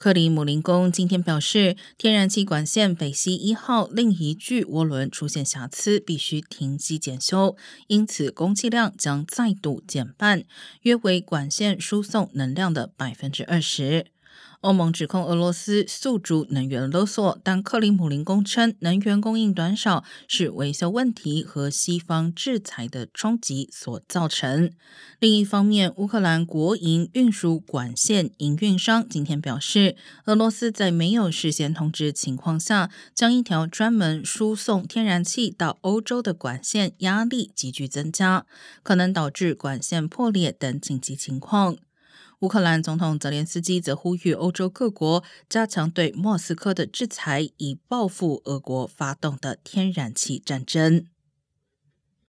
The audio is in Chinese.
克里姆林宫今天表示，天然气管线北溪一号另一具涡轮出现瑕疵，必须停机检修，因此供气量将再度减半，约为管线输送能量的百分之二十。欧盟指控俄罗斯诉诸能源勒索，但克里姆林宫称能源供应短少是维修问题和西方制裁的冲击所造成。另一方面，乌克兰国营运输管线营运商今天表示，俄罗斯在没有事先通知情况下，将一条专门输送天然气到欧洲的管线压力急剧增加，可能导致管线破裂等紧急情况。乌克兰总统泽连斯基则呼吁欧洲各国加强对莫斯科的制裁，以报复俄国发动的天然气战争。